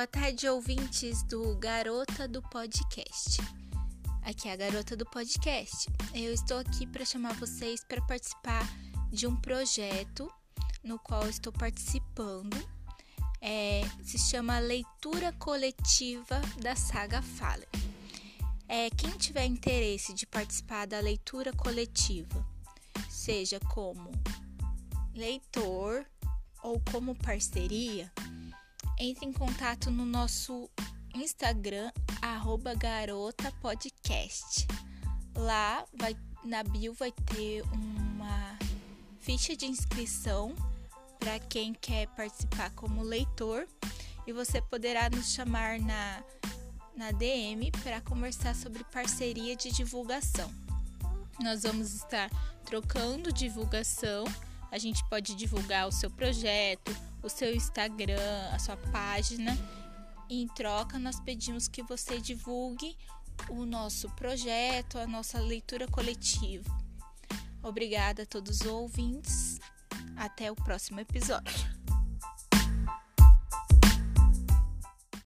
Boa tarde, ouvintes do Garota do Podcast. Aqui é a Garota do Podcast. Eu estou aqui para chamar vocês para participar de um projeto no qual estou participando. É, se chama Leitura Coletiva da Saga Fale. É, quem tiver interesse de participar da leitura coletiva, seja como leitor ou como parceria, entre em contato no nosso Instagram, garotapodcast. Lá vai, na bio vai ter uma ficha de inscrição para quem quer participar como leitor e você poderá nos chamar na, na DM para conversar sobre parceria de divulgação. Nós vamos estar trocando divulgação. A gente pode divulgar o seu projeto, o seu Instagram, a sua página. em troca, nós pedimos que você divulgue o nosso projeto, a nossa leitura coletiva. Obrigada a todos os ouvintes. Até o próximo episódio.